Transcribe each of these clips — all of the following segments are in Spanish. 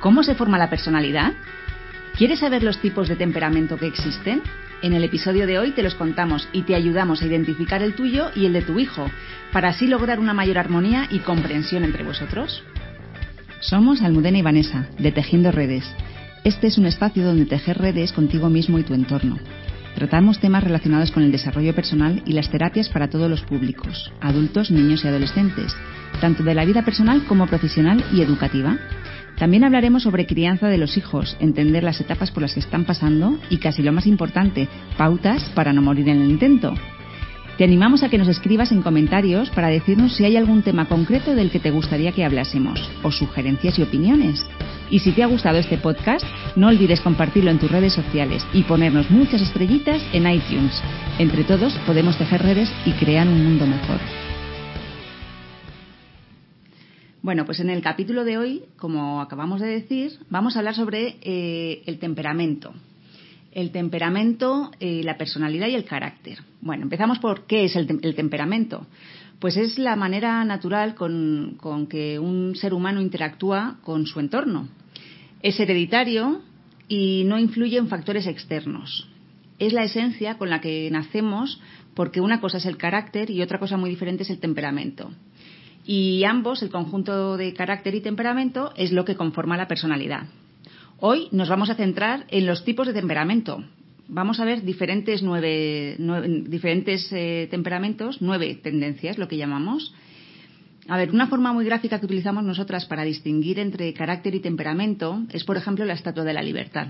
¿Cómo se forma la personalidad? ¿Quieres saber los tipos de temperamento que existen? En el episodio de hoy te los contamos y te ayudamos a identificar el tuyo y el de tu hijo, para así lograr una mayor armonía y comprensión entre vosotros. Somos Almudena y Vanessa, de Tejiendo Redes. Este es un espacio donde tejer redes contigo mismo y tu entorno. Tratamos temas relacionados con el desarrollo personal y las terapias para todos los públicos, adultos, niños y adolescentes, tanto de la vida personal como profesional y educativa. También hablaremos sobre crianza de los hijos, entender las etapas por las que están pasando y, casi lo más importante, pautas para no morir en el intento. Te animamos a que nos escribas en comentarios para decirnos si hay algún tema concreto del que te gustaría que hablásemos, o sugerencias y opiniones. Y si te ha gustado este podcast, no olvides compartirlo en tus redes sociales y ponernos muchas estrellitas en iTunes. Entre todos podemos tejer redes y crear un mundo mejor. Bueno, pues en el capítulo de hoy, como acabamos de decir, vamos a hablar sobre eh, el temperamento. El temperamento, eh, la personalidad y el carácter. Bueno, empezamos por qué es el, temperamento. Pues es la manera natural con, que un ser humano interactúa con su entorno. Es hereditario y no influye en factores externos. Es la esencia con la que nacemos porque una cosa es el carácter y otra cosa muy diferente es el temperamento. Y ambos, el conjunto de carácter y temperamento, es lo que conforma la personalidad. Hoy nos vamos a centrar en los tipos de temperamento. Vamos a ver diferentes, nueve, diferentes eh, temperamentos, nueve tendencias, lo que llamamos. A ver, una forma muy gráfica que utilizamos nosotras para distinguir entre carácter y temperamento es, por ejemplo, la estatua de la libertad.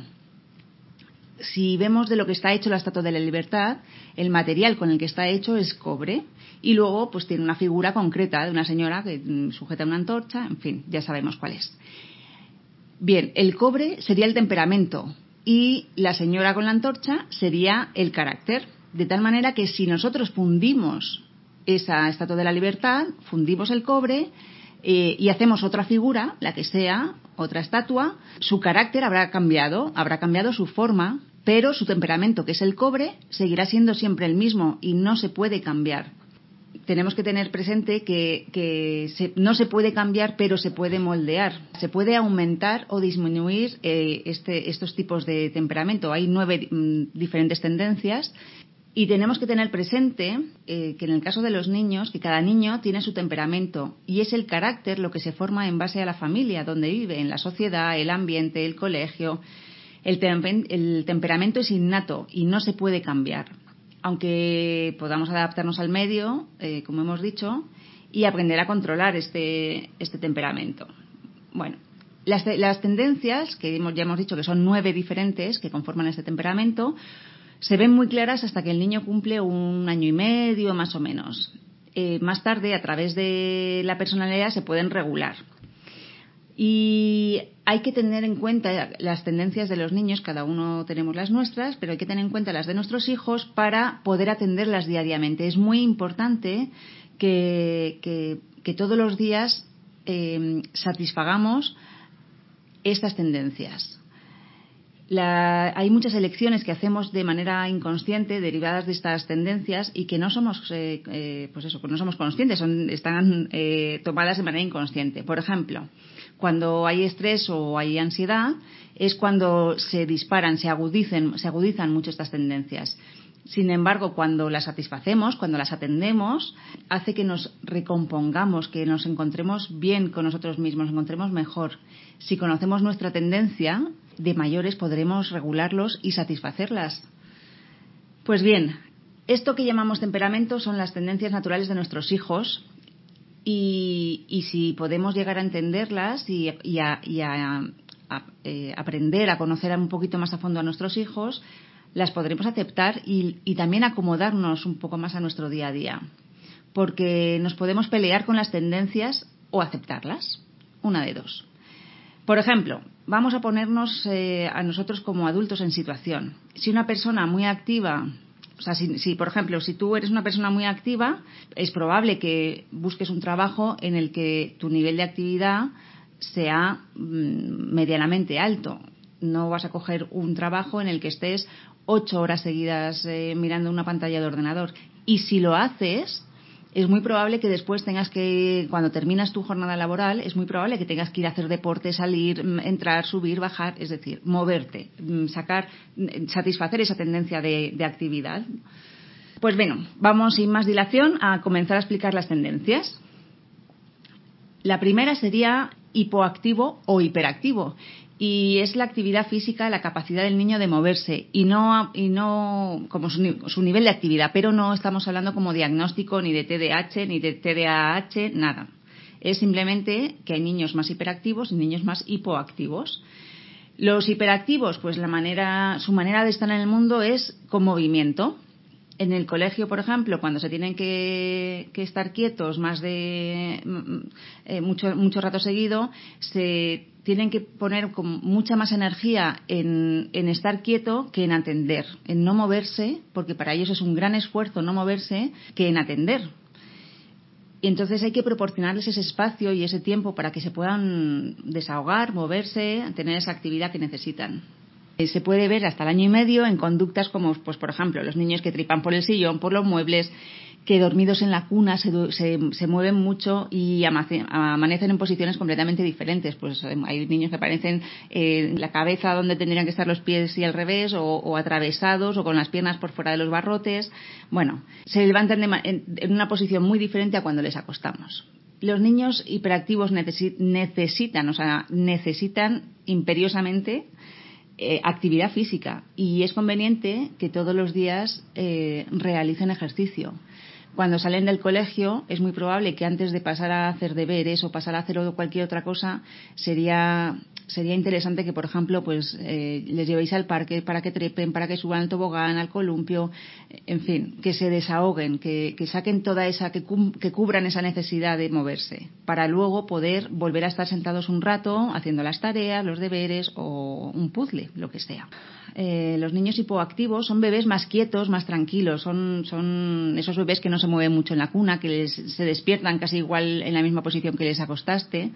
Si vemos de lo que está hecho la estatua de la libertad, el material con el que está hecho es cobre y luego pues tiene una figura concreta de una señora que mm, sujeta una antorcha, en fin, ya sabemos cuál es. Bien, el cobre sería el temperamento y la señora con la antorcha sería el carácter. De tal manera que si nosotros fundimos esa estatua de la libertad, fundimos el cobre eh, y hacemos otra figura, la que sea, otra estatua, su carácter habrá cambiado, habrá cambiado su forma, pero su temperamento, que es el cobre, seguirá siendo siempre el mismo y no se puede cambiar tenemos que tener presente que, no se puede cambiar, pero se puede moldear. Se puede aumentar o disminuir eh, este, estos tipos de temperamento. Hay nueve mm, diferentes tendencias y tenemos que tener presente eh, que en el caso de los niños, que cada niño tiene su temperamento y es el carácter lo que se forma en base a la familia donde vive, en la sociedad, el ambiente, el colegio. el temperamento es innato y no se puede cambiar aunque podamos adaptarnos al medio, eh, como hemos dicho, y aprender a controlar este, este temperamento. Bueno, las, las tendencias, que ya hemos dicho que son nueve diferentes que conforman este temperamento, se ven muy claras hasta que el niño cumple un año y medio, más o menos. Eh, más tarde, a través de la personalidad, se pueden regular. Y hay que tener en cuenta las tendencias de los niños, cada uno tenemos las nuestras, pero hay que tener en cuenta las de nuestros hijos para poder atenderlas diariamente. Es muy importante que, todos los días eh, satisfagamos estas tendencias. hay muchas elecciones que hacemos de manera inconsciente derivadas de estas tendencias y que no somos, eh, eh, pues eso, no somos conscientes, son, están tomadas de manera inconsciente. Por ejemplo, cuando hay estrés o hay ansiedad, es cuando se disparan, se, agudicen, se agudizan mucho estas tendencias. Sin embargo, cuando las satisfacemos, cuando las atendemos, hace que nos recompongamos, que nos encontremos bien con nosotros mismos, nos encontremos mejor. Si conocemos nuestra tendencia, de mayores podremos regularlos y satisfacerlas. Pues bien, esto que llamamos temperamento son las tendencias naturales de nuestros hijos y, si podemos llegar a entenderlas y, a, eh, aprender a conocer un poquito más a fondo a nuestros hijos, las podremos aceptar y, y, también acomodarnos un poco más a nuestro día a día. Porque nos podemos pelear con las tendencias o aceptarlas. Una de dos. Por ejemplo, vamos a ponernos eh, a nosotros como adultos en situación. Si una persona muy activa o sea, si, por ejemplo, si tú eres una persona muy activa, es probable que busques un trabajo en el que tu nivel de actividad sea mm, medianamente alto. No vas a coger un trabajo en el que estés ocho horas seguidas eh, mirando una pantalla de ordenador. Y si lo haces, es muy probable que después tengas que, cuando terminas tu jornada laboral, es muy probable que tengas que ir a hacer deporte, salir, mm, entrar, subir, bajar, es decir, moverte, mm, sacar, mm, satisfacer esa tendencia de, de actividad. Pues bueno, vamos sin más dilación a comenzar a explicar las tendencias. La primera sería hipoactivo o hiperactivo y es la actividad física, la capacidad del niño de moverse y no, y no como su, nivel de actividad, pero no estamos hablando como diagnóstico ni de TDAH ni de TDAH, nada. Es simplemente que hay niños más hiperactivos y niños más hipoactivos. Los hiperactivos, pues la manera, su manera de estar en el mundo es con movimiento, en el colegio, por ejemplo, cuando se tienen que, estar quietos más de mm, eh, mucho, mucho rato seguido, se tienen que poner con mucha más energía en, en, estar quieto que en atender, en no moverse, porque para ellos es un gran esfuerzo no moverse, que en atender. Y entonces hay que proporcionarles ese espacio y ese tiempo para que se puedan desahogar, moverse, tener esa actividad que necesitan. Eh, se puede ver hasta el año y medio en conductas como, pues, por ejemplo, los niños que tripan por el sillón, por los muebles, que dormidos en la cuna se, se, mueven mucho y amanecen en posiciones completamente diferentes. Pues eh, hay niños que aparecen en la cabeza donde tendrían que estar los pies y al revés, o, atravesados, o con las piernas por fuera de los barrotes. Bueno, se levantan en, una posición muy diferente a cuando les acostamos. Los niños hiperactivos necesitan, o sea, necesitan imperiosamente eh, actividad física y es conveniente que todos los días eh, realicen ejercicio. Cuando salen del colegio es muy probable que antes de pasar a hacer deberes o pasar a hacer cualquier otra cosa sería sería interesante que, por ejemplo, pues eh, les llevéis al parque para que trepen, para que suban al tobogán, al columpio, en fin, que se desahoguen, que, saquen toda esa, que, que, cubran esa necesidad de moverse, para luego poder volver a estar sentados un rato haciendo las tareas, los deberes o un puzzle, lo que sea. Eh, los niños hipoactivos son bebés más quietos, más tranquilos, son, son esos bebés que no se mueven mucho en la cuna, que se despiertan casi igual en la misma posición que les acostaste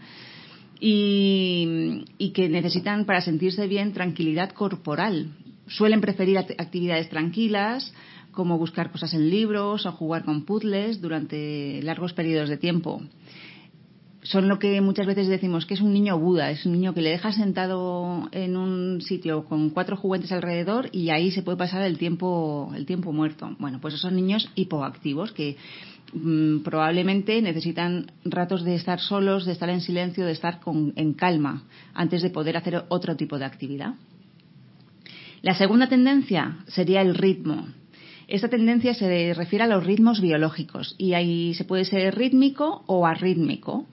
y, que necesitan para sentirse bien tranquilidad corporal. Suelen preferir actividades tranquilas, como buscar cosas en libros o jugar con puzzles durante largos periodos de tiempo. Son lo que muchas veces decimos que es un niño Buda, es un niño que le deja sentado en un sitio con cuatro juguetes alrededor y ahí se puede pasar el tiempo, el tiempo muerto. Bueno, pues esos son niños hipoactivos que probablemente necesitan ratos de estar solos, de estar en silencio, de estar en calma, antes de poder hacer otro tipo de actividad. La segunda tendencia sería el ritmo. Esta tendencia se refiere a los ritmos biológicos y ahí se puede ser rítmico o arrítmico.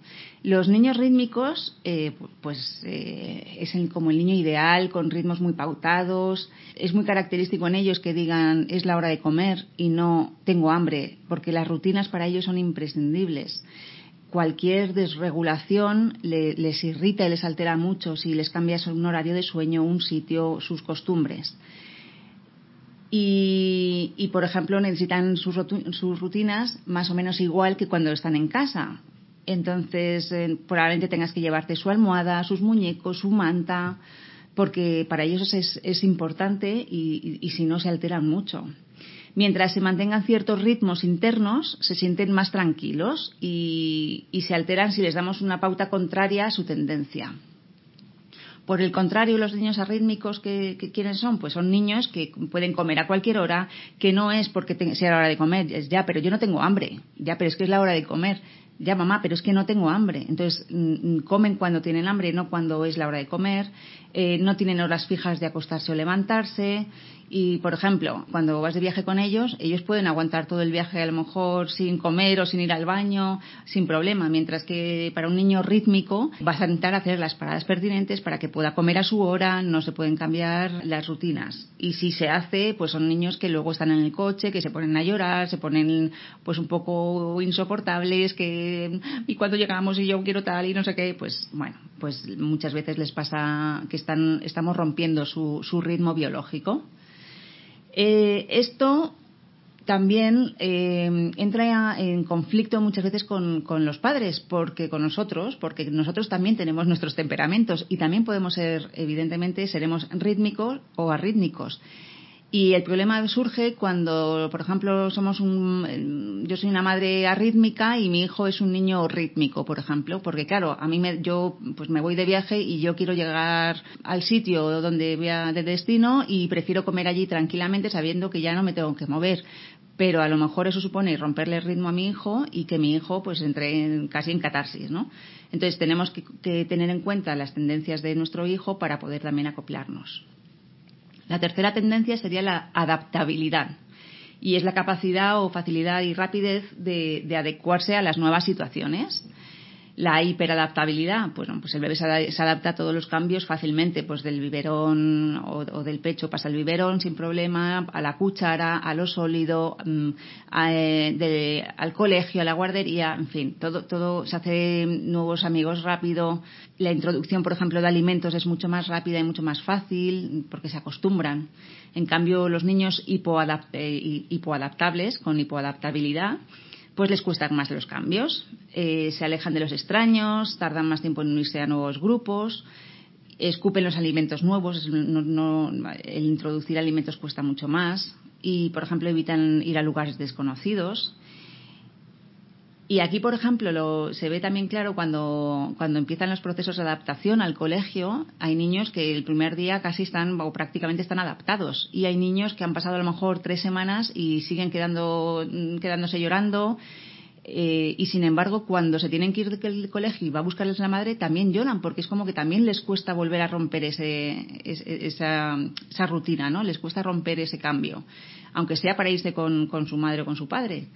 Los niños rítmicos, eh, pues eh, es como el niño ideal, con ritmos muy pautados. Es muy característico en ellos que digan es la hora de comer y no tengo hambre, porque las rutinas para ellos son imprescindibles. Cualquier desregulación les irrita y les altera mucho si les cambias un horario de sueño, un sitio, sus costumbres. Y, y, por ejemplo, necesitan sus, rutinas más o menos igual que cuando están en casa. Entonces, eh, probablemente tengas que llevarte su almohada, sus muñecos, su manta, porque para ellos es, es importante y, y, si no se alteran mucho. Mientras se mantengan ciertos ritmos internos, se sienten más tranquilos y, y se alteran si les damos una pauta contraria a su tendencia. Por el contrario, los niños arrítmicos, que, ¿quiénes son? Pues son niños que pueden comer a cualquier hora, que no es porque sea la hora de comer, es ya, pero yo no tengo hambre, ya, pero es que es la hora de comer ya mamá, pero es que no tengo hambre. Entonces, mm, mm, comen cuando tienen hambre, no cuando es la hora de comer, eh, no tienen horas fijas de acostarse o levantarse, y, por ejemplo, cuando vas de viaje con ellos, ellos pueden aguantar todo el viaje a lo mejor sin comer o sin ir al baño, sin problema, mientras que para un niño rítmico vas a intentar hacer las paradas pertinentes para que pueda comer a su hora, no se pueden cambiar las rutinas. Y si se hace, pues son niños que luego están en el coche, que se ponen a llorar, se ponen pues un poco insoportables, que y cuando llegamos y yo quiero tal y no sé qué, pues bueno, pues muchas veces les pasa que están, estamos rompiendo su, su ritmo biológico. Eh, esto también eh, entra en conflicto muchas veces con, los padres, porque con nosotros, porque nosotros también tenemos nuestros temperamentos y también podemos ser, evidentemente, seremos rítmicos o arrítmicos. Y el problema surge cuando, por ejemplo, somos un, yo soy una madre arrítmica y mi hijo es un niño rítmico, por ejemplo, porque claro, a mí me, yo pues me voy de viaje y yo quiero llegar al sitio donde voy a, de destino y prefiero comer allí tranquilamente sabiendo que ya no me tengo que mover pero a lo mejor eso supone romperle el ritmo a mi hijo y que mi hijo pues entre casi en catarsis, ¿no? Entonces tenemos que, que, tener en cuenta las tendencias de nuestro hijo para poder también acoplarnos. La tercera tendencia sería la adaptabilidad y es la capacidad o facilidad y rapidez de, de adecuarse a las nuevas situaciones. La hiperadaptabilidad, pues, pues el bebé se adapta a todos los cambios fácilmente, pues del biberón o, o del pecho pasa al biberón sin problema, a la cuchara, a lo sólido, mm, eh, al colegio, a la guardería, en fin, todo, todo se hace nuevos amigos rápido. La introducción, por ejemplo, de alimentos es mucho más rápida y mucho más fácil porque se acostumbran. En cambio, los niños eh, hipoadaptables, con hipoadaptabilidad, pues les cuestan más los cambios, eh, se alejan de los extraños, tardan más tiempo en unirse a nuevos grupos, escupen los alimentos nuevos, no, no, el introducir alimentos cuesta mucho más y, por ejemplo, evitan ir a lugares desconocidos y aquí, por ejemplo, lo, se ve también claro cuando, cuando empiezan los procesos de adaptación al colegio. Hay niños que el primer día casi están o prácticamente están adaptados. Y hay niños que han pasado a lo mejor tres semanas y siguen quedando, quedándose llorando. Eh, y sin embargo, cuando se tienen que ir del colegio y va a buscarles la madre, también lloran, porque es como que también les cuesta volver a romper ese, esa, esa rutina, ¿no? Les cuesta romper ese cambio, aunque sea para irse con, con su madre o con su padre.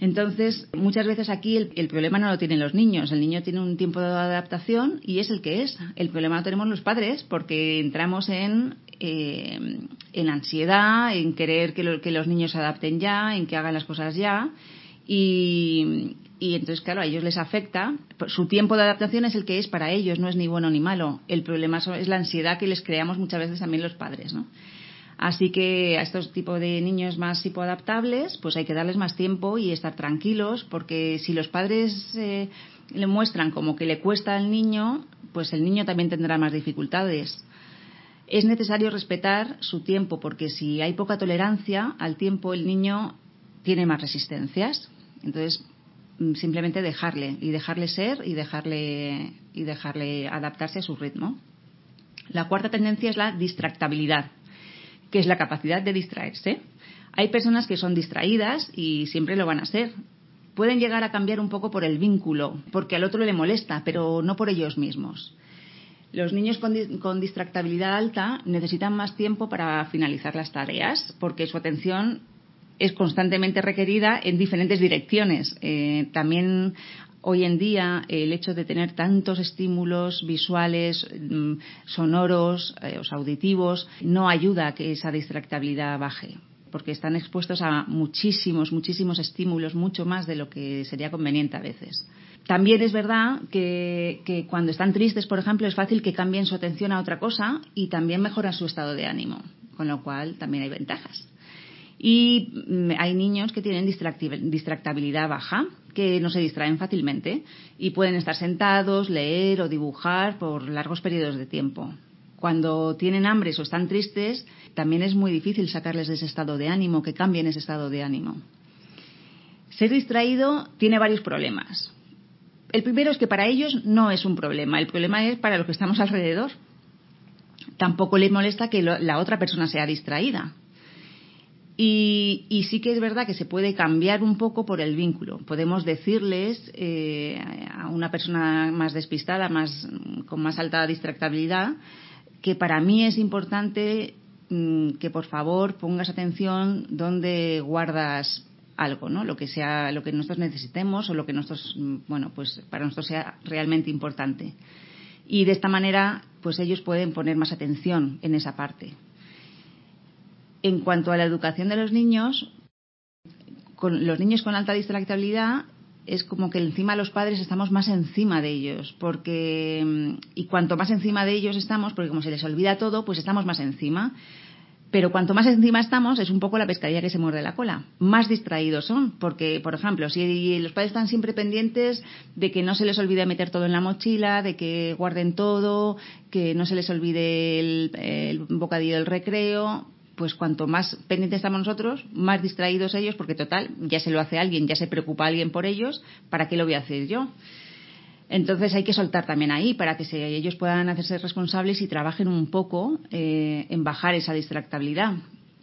Entonces, muchas veces aquí el, el, problema no lo tienen los niños. El niño tiene un tiempo de adaptación y es el que es. El problema lo tenemos los padres porque entramos en, eh, en ansiedad, en querer que, lo, que, los niños se adapten ya, en que hagan las cosas ya. Y, y entonces, claro, a ellos les afecta. Su tiempo de adaptación es el que es para ellos, no es ni bueno ni malo. El problema es la ansiedad que les creamos muchas veces también los padres, ¿no? Así que a estos tipos de niños más hipoadaptables, pues hay que darles más tiempo y estar tranquilos, porque si los padres eh, le muestran como que le cuesta al niño, pues el niño también tendrá más dificultades. Es necesario respetar su tiempo, porque si hay poca tolerancia al tiempo, el niño tiene más resistencias. Entonces, mm, simplemente dejarle y dejarle ser y dejarle y dejarle adaptarse a su ritmo. La cuarta tendencia es la distractabilidad que es la capacidad de distraerse. Hay personas que son distraídas y siempre lo van a ser. Pueden llegar a cambiar un poco por el vínculo, porque al otro le molesta, pero no por ellos mismos. Los niños con, con, distractabilidad alta necesitan más tiempo para finalizar las tareas, porque su atención es constantemente requerida en diferentes direcciones. Eh, también hoy en día el hecho de tener tantos estímulos visuales, mm, sonoros, eh, auditivos, no ayuda a que esa distractabilidad baje porque están expuestos a muchísimos, muchísimos estímulos, mucho más de lo que sería conveniente a veces. También es verdad que, que, cuando están tristes, por ejemplo, es fácil que cambien su atención a otra cosa y también mejoran su estado de ánimo, con lo cual también hay ventajas. Y mm, hay niños que tienen distractabilidad baja, que no se distraen fácilmente y pueden estar sentados, leer o dibujar por largos periodos de tiempo. Cuando tienen hambre o están tristes, también es muy difícil sacarles de ese estado de ánimo, que cambien ese estado de ánimo. Ser distraído tiene varios problemas. El primero es que para ellos no es un problema, el problema es para los que estamos alrededor. Tampoco les molesta que la otra persona sea distraída. Y, sí que es verdad que se puede cambiar un poco por el vínculo. Podemos decirles eh, a una persona más despistada, más, con más alta distractabilidad, que para mí es importante mmm, que por favor pongas atención donde guardas algo, ¿no? Lo que sea, lo que nosotros necesitemos o lo que nosotros, bueno, pues para nosotros sea realmente importante. Y de esta manera, pues ellos pueden poner más atención en esa parte. En cuanto a la educación de los niños, con los niños con alta distractibilidad es como que encima los padres estamos más encima de ellos, porque y cuanto más encima de ellos estamos, porque como se les olvida todo, pues estamos más encima. Pero cuanto más encima estamos, es un poco la pescadilla que se muerde la cola. Más distraídos son, porque, por ejemplo, si los padres están siempre pendientes de que no se les olvide meter todo en la mochila, de que guarden todo, que no se les olvide el bocadillo del recreo, pues cuanto más pendientes estamos nosotros, más distraídos ellos, porque total, ya se lo hace alguien, ya se preocupa alguien por ellos, ¿para qué lo voy a hacer yo? Entonces hay que soltar también ahí para que ellos puedan hacerse responsables y trabajen un poco eh, en bajar esa distractabilidad.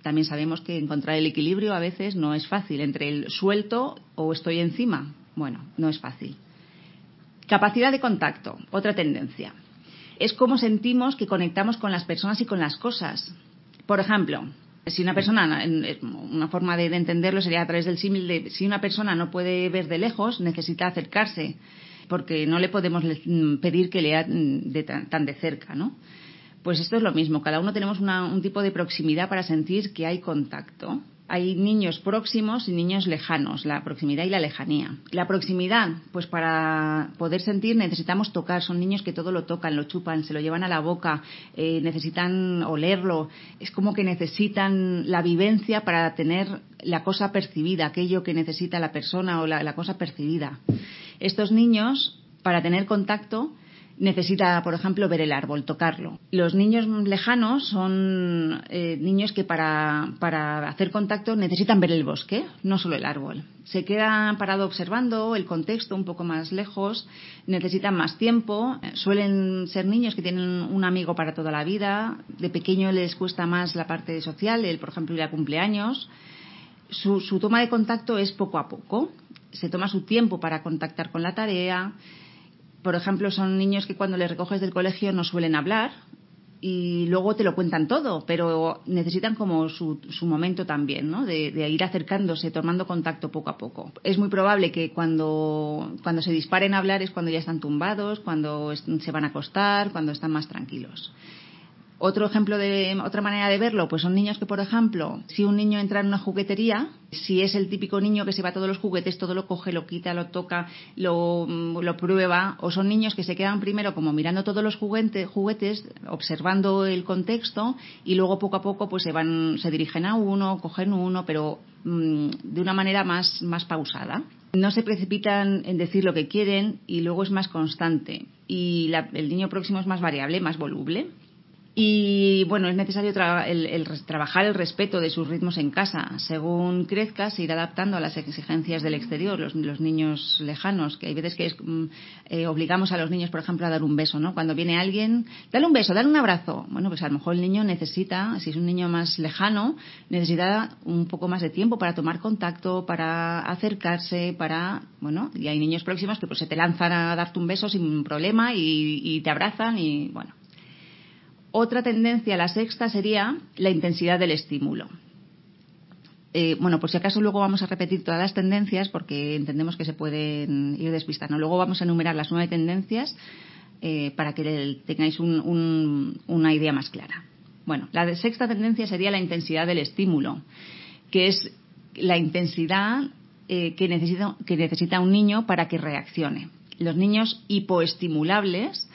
También sabemos que encontrar el equilibrio a veces no es fácil entre el suelto o estoy encima. Bueno, no es fácil. Capacidad de contacto, otra tendencia. Es cómo sentimos que conectamos con las personas y con las cosas. Por ejemplo, si una persona, una forma de entenderlo sería a través del símil de si una persona no puede ver de lejos, necesita acercarse porque no le podemos mm, pedir que lea mm, de tan, de cerca, ¿no? Pues esto es lo mismo, cada uno tenemos un tipo de proximidad para sentir que hay contacto. Hay niños próximos y niños lejanos, la proximidad y la lejanía. La proximidad, pues para poder sentir necesitamos tocar. Son niños que todo lo tocan, lo chupan, se lo llevan a la boca, eh, necesitan olerlo. Es como que necesitan la vivencia para tener la cosa percibida, aquello que necesita la persona o la cosa percibida. Estos niños, para tener contacto, necesita, por ejemplo, ver el árbol, tocarlo. Los niños lejanos son eh, niños que para, para, hacer contacto necesitan ver el bosque, no solo el árbol. Se quedan parados observando el contexto un poco más lejos, necesitan más tiempo, suelen ser niños que tienen un amigo para toda la vida, de pequeño les cuesta más la parte social, el, por ejemplo, ir a cumpleaños. Su, su toma de contacto es poco a poco se toma su tiempo para contactar con la tarea. Por ejemplo, son niños que cuando les recoges del colegio no suelen hablar y luego te lo cuentan todo, pero necesitan como su, su momento también, ¿no? De, de, ir acercándose, tomando contacto poco a poco. Es muy probable que cuando, cuando se disparen a hablar es cuando ya están tumbados, cuando se van a acostar, cuando están más tranquilos. Otro ejemplo de otra manera de verlo, pues son niños que, por ejemplo, si un niño entra en una juguetería, si es el típico niño que se va a todos los juguetes, todo lo coge, lo quita, lo toca, lo, lo prueba, o son niños que se quedan primero como mirando todos los juguetes, juguetes, observando el contexto y luego poco a poco pues se van, se dirigen a uno, cogen uno, pero mmm, de una manera más, más pausada. No se precipitan en decir lo que quieren y luego es más constante. Y la, el niño próximo es más variable, más voluble y bueno, es necesario el, trabajar el respeto de sus ritmos en casa. Según crezca, se irá adaptando a las exigencias del exterior, los, niños lejanos, que hay veces que mm, eh, obligamos a los niños, por ejemplo, a dar un beso, ¿no? Cuando viene alguien, dale un beso, dale un abrazo. Bueno, pues a lo mejor el niño necesita, si es un niño más lejano, necesita un poco más de tiempo para tomar contacto, para acercarse, para, bueno, y hay niños próximos que pues se te lanzan a darte un beso sin problema y, y te abrazan y, bueno, otra tendencia, la sexta, sería la intensidad del estímulo. Eh, bueno, por si acaso luego vamos a repetir todas las tendencias porque entendemos que se pueden ir despistando. Luego vamos a enumerar las nueve tendencias eh, para que tengáis una idea más clara. Bueno, la sexta tendencia sería la intensidad del estímulo, que es la intensidad eh, que, necesita, que necesita un niño para que reaccione. Los niños hipoestimulables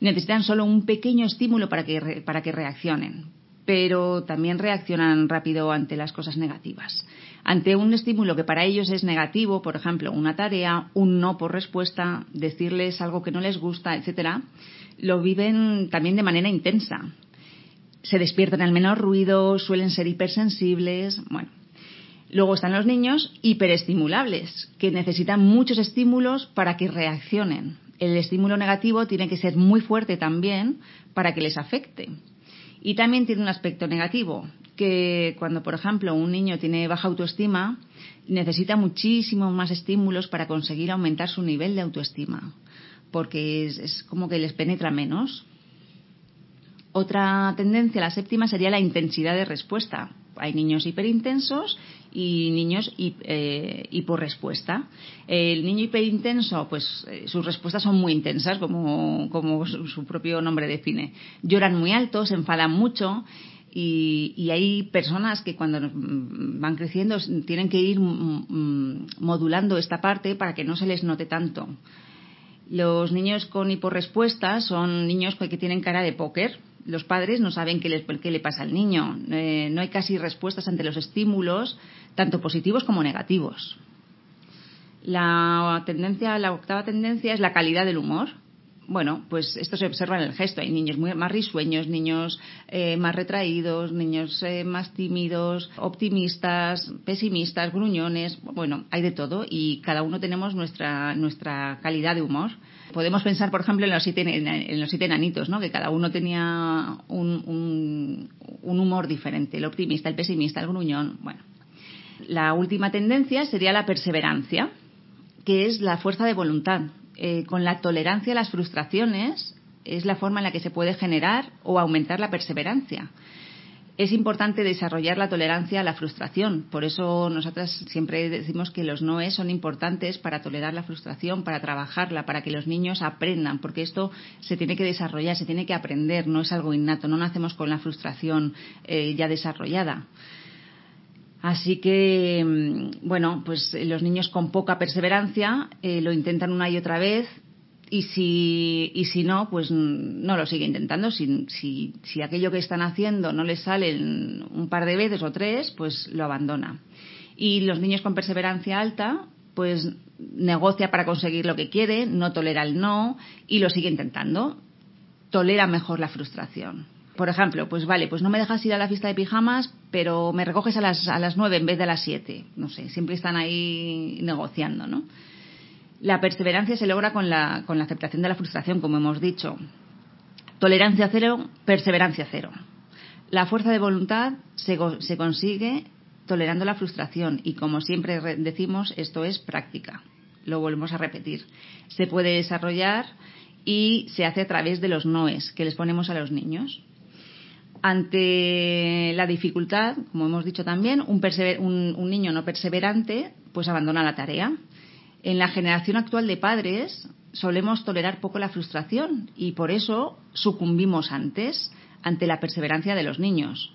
necesitan solo un pequeño estímulo para que, para que reaccionen, pero también reaccionan rápido ante las cosas negativas. Ante un estímulo que para ellos es negativo, por ejemplo, una tarea, un no por respuesta, decirles algo que no les gusta, etcétera, lo viven también de manera intensa. Se despiertan al menor ruido, suelen ser hipersensibles, bueno. Luego están los niños hiperestimulables, que necesitan muchos estímulos para que reaccionen el estímulo negativo tiene que ser muy fuerte también para que les afecte. Y también tiene un aspecto negativo, que cuando, por ejemplo, un niño tiene baja autoestima, necesita muchísimos más estímulos para conseguir aumentar su nivel de autoestima, porque es, es como que les penetra menos. Otra tendencia, la séptima, sería la intensidad de respuesta. Hay niños hiperintensos y niños eh, hiporrespuesta. El niño hiperintenso, pues eh, sus respuestas son muy intensas, como, como su, propio nombre define. Lloran muy alto, se enfadan mucho. Y, y, hay personas que cuando van creciendo tienen que ir modulando esta parte para que no se les note tanto. Los niños con hiporrespuesta son niños que tienen cara de póker, los padres no saben qué, qué le pasa al niño. Eh, no hay casi respuestas ante los estímulos, tanto positivos como negativos. La tendencia, la octava tendencia es la calidad del humor. Bueno, pues esto se observa en el gesto. Hay niños muy, más risueños, niños eh, más retraídos, niños eh, más tímidos, optimistas, pesimistas, gruñones. Bueno, hay de todo y cada uno tenemos nuestra, nuestra calidad de humor. Podemos pensar, por ejemplo, en los siete, en los siete enanitos, ¿no? que cada uno tenía un, un, un humor diferente, el optimista, el pesimista, el gruñón. Bueno, la última tendencia sería la perseverancia, que es la fuerza de voluntad. Eh, con la tolerancia a las frustraciones es la forma en la que se puede generar o aumentar la perseverancia. Es importante desarrollar la tolerancia a la frustración. Por eso nosotras siempre decimos que los noes son importantes para tolerar la frustración, para trabajarla, para que los niños aprendan, porque esto se tiene que desarrollar, se tiene que aprender, no es algo innato, no nacemos con la frustración eh, ya desarrollada. Así que, mm, bueno, pues los niños con poca perseverancia eh, lo intentan una y otra vez y si, y si no, pues no lo sigue intentando. Si, si, si aquello que están haciendo no les sale un par de veces o tres, pues lo abandona. Y los niños con perseverancia alta, pues negocia para conseguir lo que quiere, no tolera el no y lo sigue intentando. Tolera mejor la frustración por ejemplo, pues vale, pues no me dejas ir a la fiesta de pijamas, pero me recoges a las, a las nueve en vez de a las siete. No sé, siempre están ahí negociando, ¿no? La perseverancia se logra con la, con la aceptación de la frustración, como hemos dicho. Tolerancia cero, perseverancia cero. La fuerza de voluntad se, se consigue tolerando la frustración y, como siempre decimos, esto es práctica. Lo volvemos a repetir. Se puede desarrollar y se hace a través de los noes que les ponemos a los niños. Ante la dificultad, como hemos dicho también, un, niño no perseverante pues abandona la tarea. En la generación actual de padres solemos tolerar poco la frustración y por eso sucumbimos antes ante la perseverancia de los niños.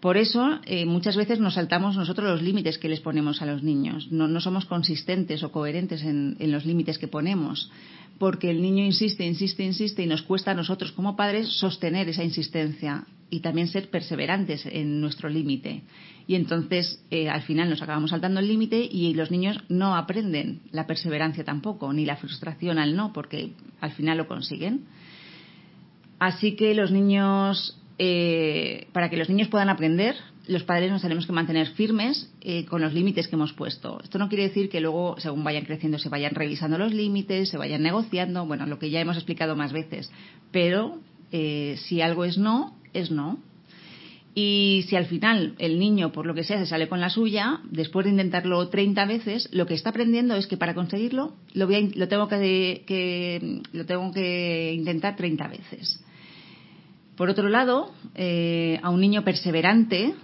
Por eso, eh, muchas veces nos saltamos nosotros los límites que les ponemos a los niños. No, somos consistentes o coherentes en, los límites que ponemos, porque el niño insiste, insiste, insiste y nos cuesta a nosotros como padres sostener esa insistencia y también ser perseverantes en nuestro límite. Y entonces, eh, al final, nos acabamos saltando el límite y los niños no aprenden la perseverancia tampoco, ni la frustración al no, porque al final lo consiguen. Así que los niños, eh, para que los niños puedan aprender, los padres nos tenemos que mantener firmes eh, con los límites que hemos puesto. Esto no quiere decir que luego, según vayan creciendo, se vayan revisando los límites, se vayan negociando, bueno, lo que ya hemos explicado más veces. Pero si algo es no, es no. Y si al final el niño, por lo que sea, se sale con la suya, después de intentarlo 30 veces, lo que está aprendiendo es que para conseguirlo lo, lo, tengo, que, lo tengo que intentar 30 veces. Por otro lado, eh, a un niño perseverante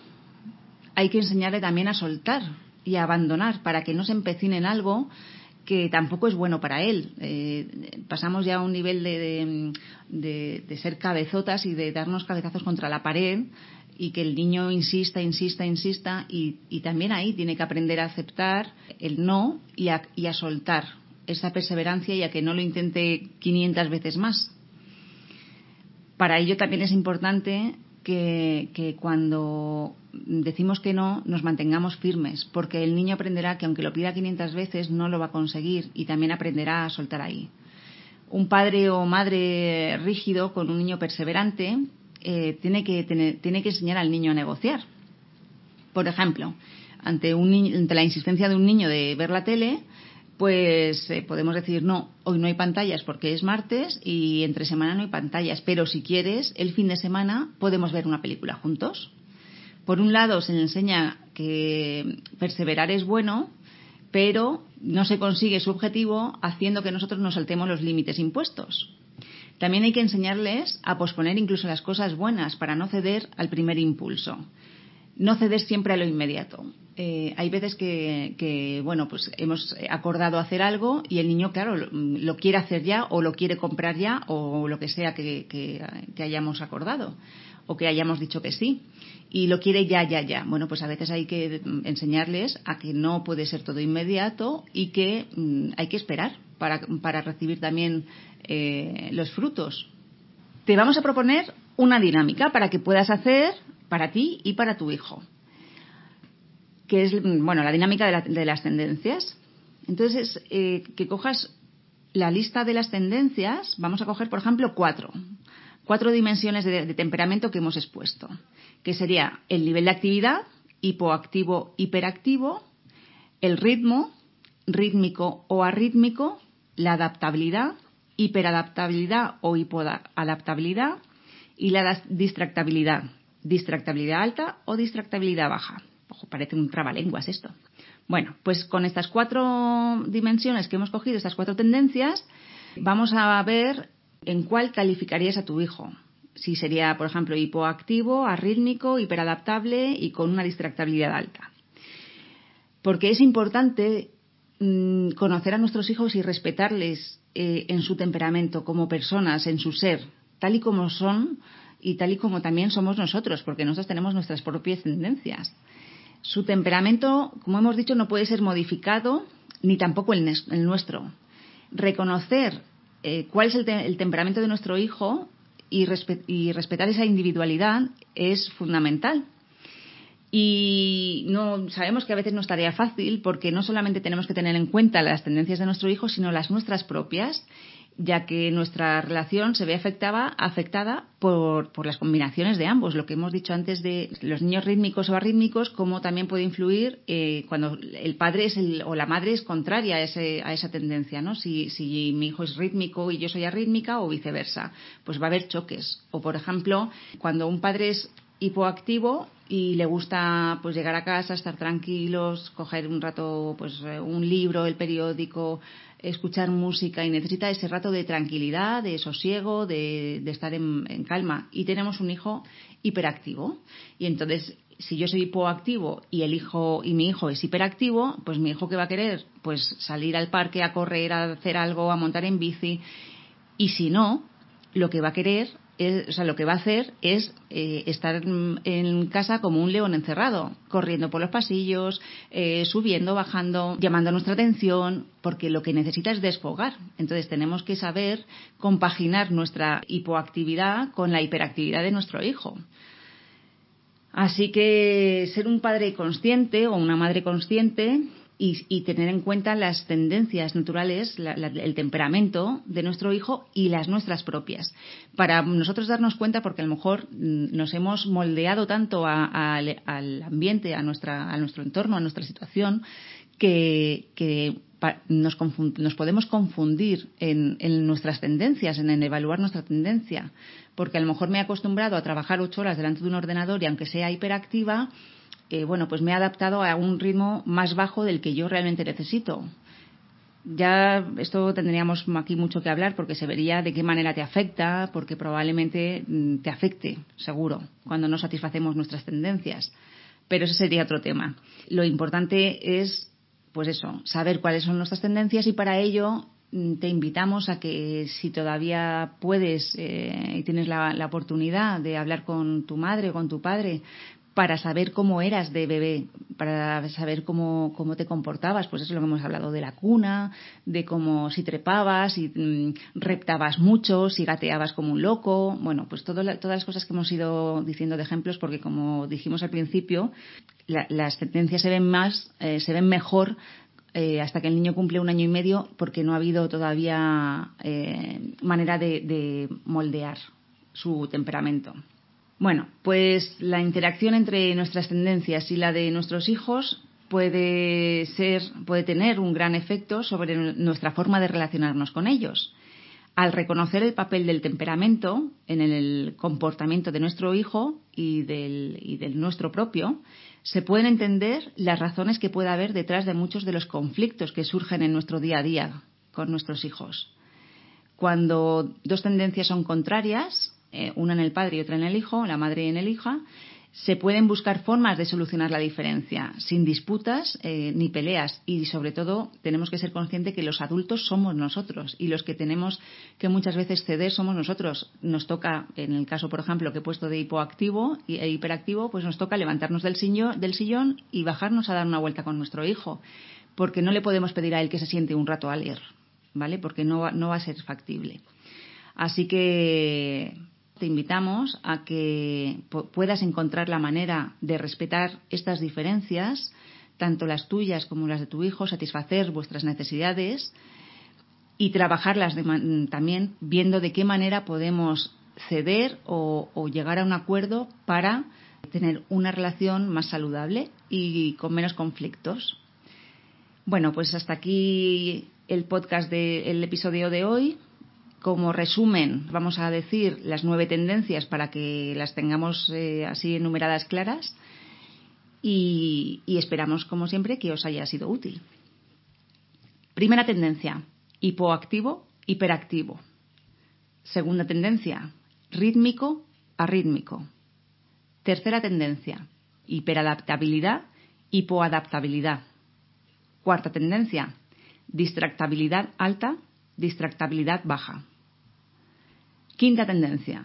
hay que enseñarle también a soltar y a abandonar para que no se empecine en algo que tampoco es bueno para él. Eh, pasamos ya a un nivel de, de, ser cabezotas y de darnos cabezazos contra la pared y que el niño insista, insista, insista y, y también ahí tiene que aprender a aceptar el no y a, y a soltar esa perseverancia y a que no lo intente 500 veces más. Para ello también es importante que, cuando decimos que no, nos mantengamos firmes, porque el niño aprenderá que aunque lo pida 500 veces, no lo va a conseguir y también aprenderá a soltar ahí. Un padre o madre rígido con un niño perseverante eh, tiene, que tiene que enseñar al niño a negociar. Por ejemplo, ante, un, ante la insistencia de un niño de ver la tele, pues eh, podemos decir, no, hoy no hay pantallas porque es martes y entre semana no hay pantallas, pero si quieres, el fin de semana podemos ver una película juntos. Por un lado, se le enseña que perseverar es bueno, pero no se consigue su objetivo haciendo que nosotros nos saltemos los límites impuestos. También hay que enseñarles a posponer incluso las cosas buenas para no ceder al primer impulso. No ceder siempre a lo inmediato. Eh, hay veces que, bueno, pues hemos acordado hacer algo y el niño, claro, lo, quiere hacer ya o lo quiere comprar ya o lo que sea que, hayamos acordado o que hayamos dicho que sí y lo quiere ya, ya, ya. Bueno, pues a veces hay que enseñarles a que no puede ser todo inmediato y que mm, hay que esperar para, para recibir también eh, los frutos. Te vamos a proponer una dinámica para que puedas hacer para ti y para tu hijo que es bueno la dinámica de, las tendencias. Entonces, eh, que cojas la lista de las tendencias, vamos a coger, por ejemplo, cuatro. Cuatro dimensiones de, temperamento que hemos expuesto, que sería el nivel de actividad, hipoactivo, hiperactivo, el ritmo, rítmico o arrítmico, la adaptabilidad, hiperadaptabilidad o hipoadaptabilidad y la distractabilidad, distractabilidad alta o distractabilidad baja. Ojo, parece un trabalenguas esto. Bueno, pues con estas cuatro dimensiones que hemos cogido, estas cuatro tendencias, vamos a ver en cuál calificarías a tu hijo. Si sería, por ejemplo, hipoactivo, arrítmico, hiperadaptable y con una distractabilidad alta. Porque es importante mm, conocer a nuestros hijos y respetarles eh, en su temperamento, como personas, en su ser, tal y como son y tal y como también somos nosotros, porque nosotros tenemos nuestras propias tendencias. Su temperamento, como hemos dicho, no puede ser modificado ni tampoco el, nuestro. Reconocer eh, cuál es el, temperamento de nuestro hijo y, respetar esa individualidad es fundamental. Y no sabemos que a veces no es tarea fácil porque no solamente tenemos que tener en cuenta las tendencias de nuestro hijo, sino las nuestras propias ya que nuestra relación se ve afectada, afectada por, por, las combinaciones de ambos. Lo que hemos dicho antes de los niños rítmicos o arrítmicos, cómo también puede influir eh, cuando el padre es el, o la madre es contraria a, ese, a esa tendencia, ¿no? Si, si mi hijo es rítmico y yo soy arrítmica o viceversa, pues va a haber choques. O, por ejemplo, cuando un padre es hipoactivo y le gusta pues llegar a casa, estar tranquilos, coger un rato pues eh, un libro, el periódico, escuchar música y necesita ese rato de tranquilidad, de sosiego, de, estar en, calma. Y tenemos un hijo hiperactivo. Y entonces, si yo soy hipoactivo y el hijo y mi hijo es hiperactivo, pues mi hijo que va a querer, pues salir al parque a correr, a hacer algo, a montar en bici. Y si no, lo que va a querer o sea, lo que va a hacer es eh, estar en casa como un león encerrado, corriendo por los pasillos, eh, subiendo, bajando, llamando nuestra atención, porque lo que necesita es desfogar. Entonces tenemos que saber compaginar nuestra hipoactividad con la hiperactividad de nuestro hijo. Así que ser un padre consciente o una madre consciente y, tener en cuenta las tendencias naturales, el temperamento de nuestro hijo y las nuestras propias. Para nosotros darnos cuenta, porque a lo mejor mm, nos hemos moldeado tanto al ambiente, a, nuestra, a nuestro entorno, a nuestra situación, que, nos, podemos confundir en, nuestras tendencias, en, evaluar nuestra tendencia. Porque a lo mejor me he acostumbrado a trabajar ocho horas delante de un ordenador y aunque sea hiperactiva, bueno, pues me he adaptado a un ritmo más bajo del que yo realmente necesito. Ya esto tendríamos aquí mucho que hablar porque se vería de qué manera te afecta, porque probablemente mm, te afecte, seguro, cuando no satisfacemos nuestras tendencias. Pero ese sería otro tema. Lo importante es, pues eso, saber cuáles son nuestras tendencias y para ello mm, te invitamos a que si todavía puedes eh, y tienes la, la, oportunidad de hablar con tu madre o con tu padre para saber cómo eras de bebé, para saber cómo, cómo te comportabas, pues eso es lo que hemos hablado de la cuna, de cómo si trepabas, si mm, reptabas mucho, si gateabas como un loco, bueno, pues todas las cosas que hemos ido diciendo de ejemplos, porque como dijimos al principio, las tendencias se ven más, eh, se ven mejor eh, hasta que el niño cumple un año y medio, porque no ha habido todavía eh, manera de moldear su temperamento. Bueno, pues la interacción entre nuestras tendencias y la de nuestros hijos puede ser, puede tener un gran efecto sobre nuestra forma de relacionarnos con ellos. Al reconocer el papel del temperamento en el comportamiento de nuestro hijo y del, y del nuestro propio, se pueden entender las razones que puede haber detrás de muchos de los conflictos que surgen en nuestro día a día con nuestros hijos. Cuando dos tendencias son contrarias, eh, una en el padre y otra en el hijo, la madre en el hija, se pueden buscar formas de solucionar la diferencia, sin disputas eh, ni peleas. Y sobre todo tenemos que ser conscientes que los adultos somos nosotros y los que tenemos que muchas veces ceder somos nosotros. Nos toca, en el caso, por ejemplo, que he puesto de hipoactivo e hiperactivo, pues nos toca levantarnos del sillón, del sillón y bajarnos a dar una vuelta con nuestro hijo. Porque no le podemos pedir a él que se siente un rato a leer, ¿vale? Porque no, no va a ser factible. Así que te invitamos a que puedas encontrar la manera de respetar estas diferencias, tanto las tuyas como las de tu hijo, satisfacer vuestras necesidades y trabajarlas también viendo de qué manera podemos ceder o, llegar a un acuerdo para tener una relación más saludable y con menos conflictos. Bueno, pues hasta aquí el podcast del episodio de hoy. Como resumen, vamos a decir las nueve tendencias para que las tengamos eh, así enumeradas claras y, y esperamos, como siempre, que os haya sido útil. Primera tendencia, hipoactivo, hiperactivo. Segunda tendencia, rítmico, arrítmico. Tercera tendencia, hiperadaptabilidad, hipoadaptabilidad. Cuarta tendencia, distractabilidad alta, distractabilidad baja. Quinta tendencia,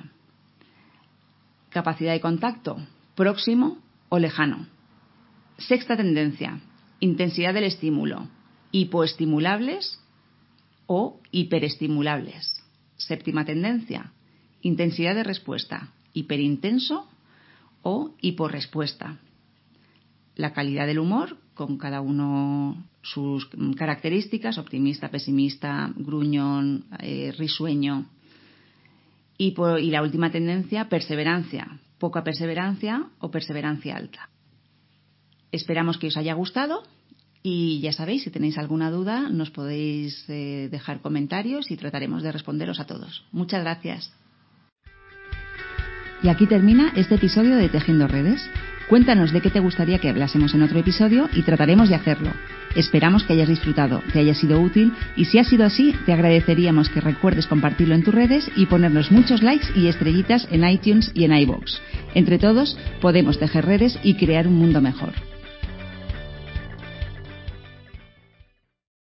capacidad de contacto, próximo o lejano. Sexta tendencia, intensidad del estímulo, hipoestimulables o hiperestimulables. Séptima tendencia, intensidad de respuesta, hiperintenso o hiporrespuesta. La calidad del humor, con cada uno sus características, optimista, pesimista, gruñón, eh, risueño. Y, y la última tendencia, perseverancia, poca perseverancia o perseverancia alta. Esperamos que os haya gustado y ya sabéis, si tenéis alguna duda, nos podéis eh, dejar comentarios y trataremos de responderos a todos. Muchas gracias. Y aquí termina este episodio de Tejiendo Redes. Cuéntanos de qué te gustaría que hablásemos en otro episodio y trataremos de hacerlo. Esperamos que hayas disfrutado, que haya sido útil y si ha sido así, te agradeceríamos que recuerdes compartirlo en tus redes y ponernos muchos likes y estrellitas en iTunes y en iBox. Entre todos, podemos tejer redes y crear un mundo mejor.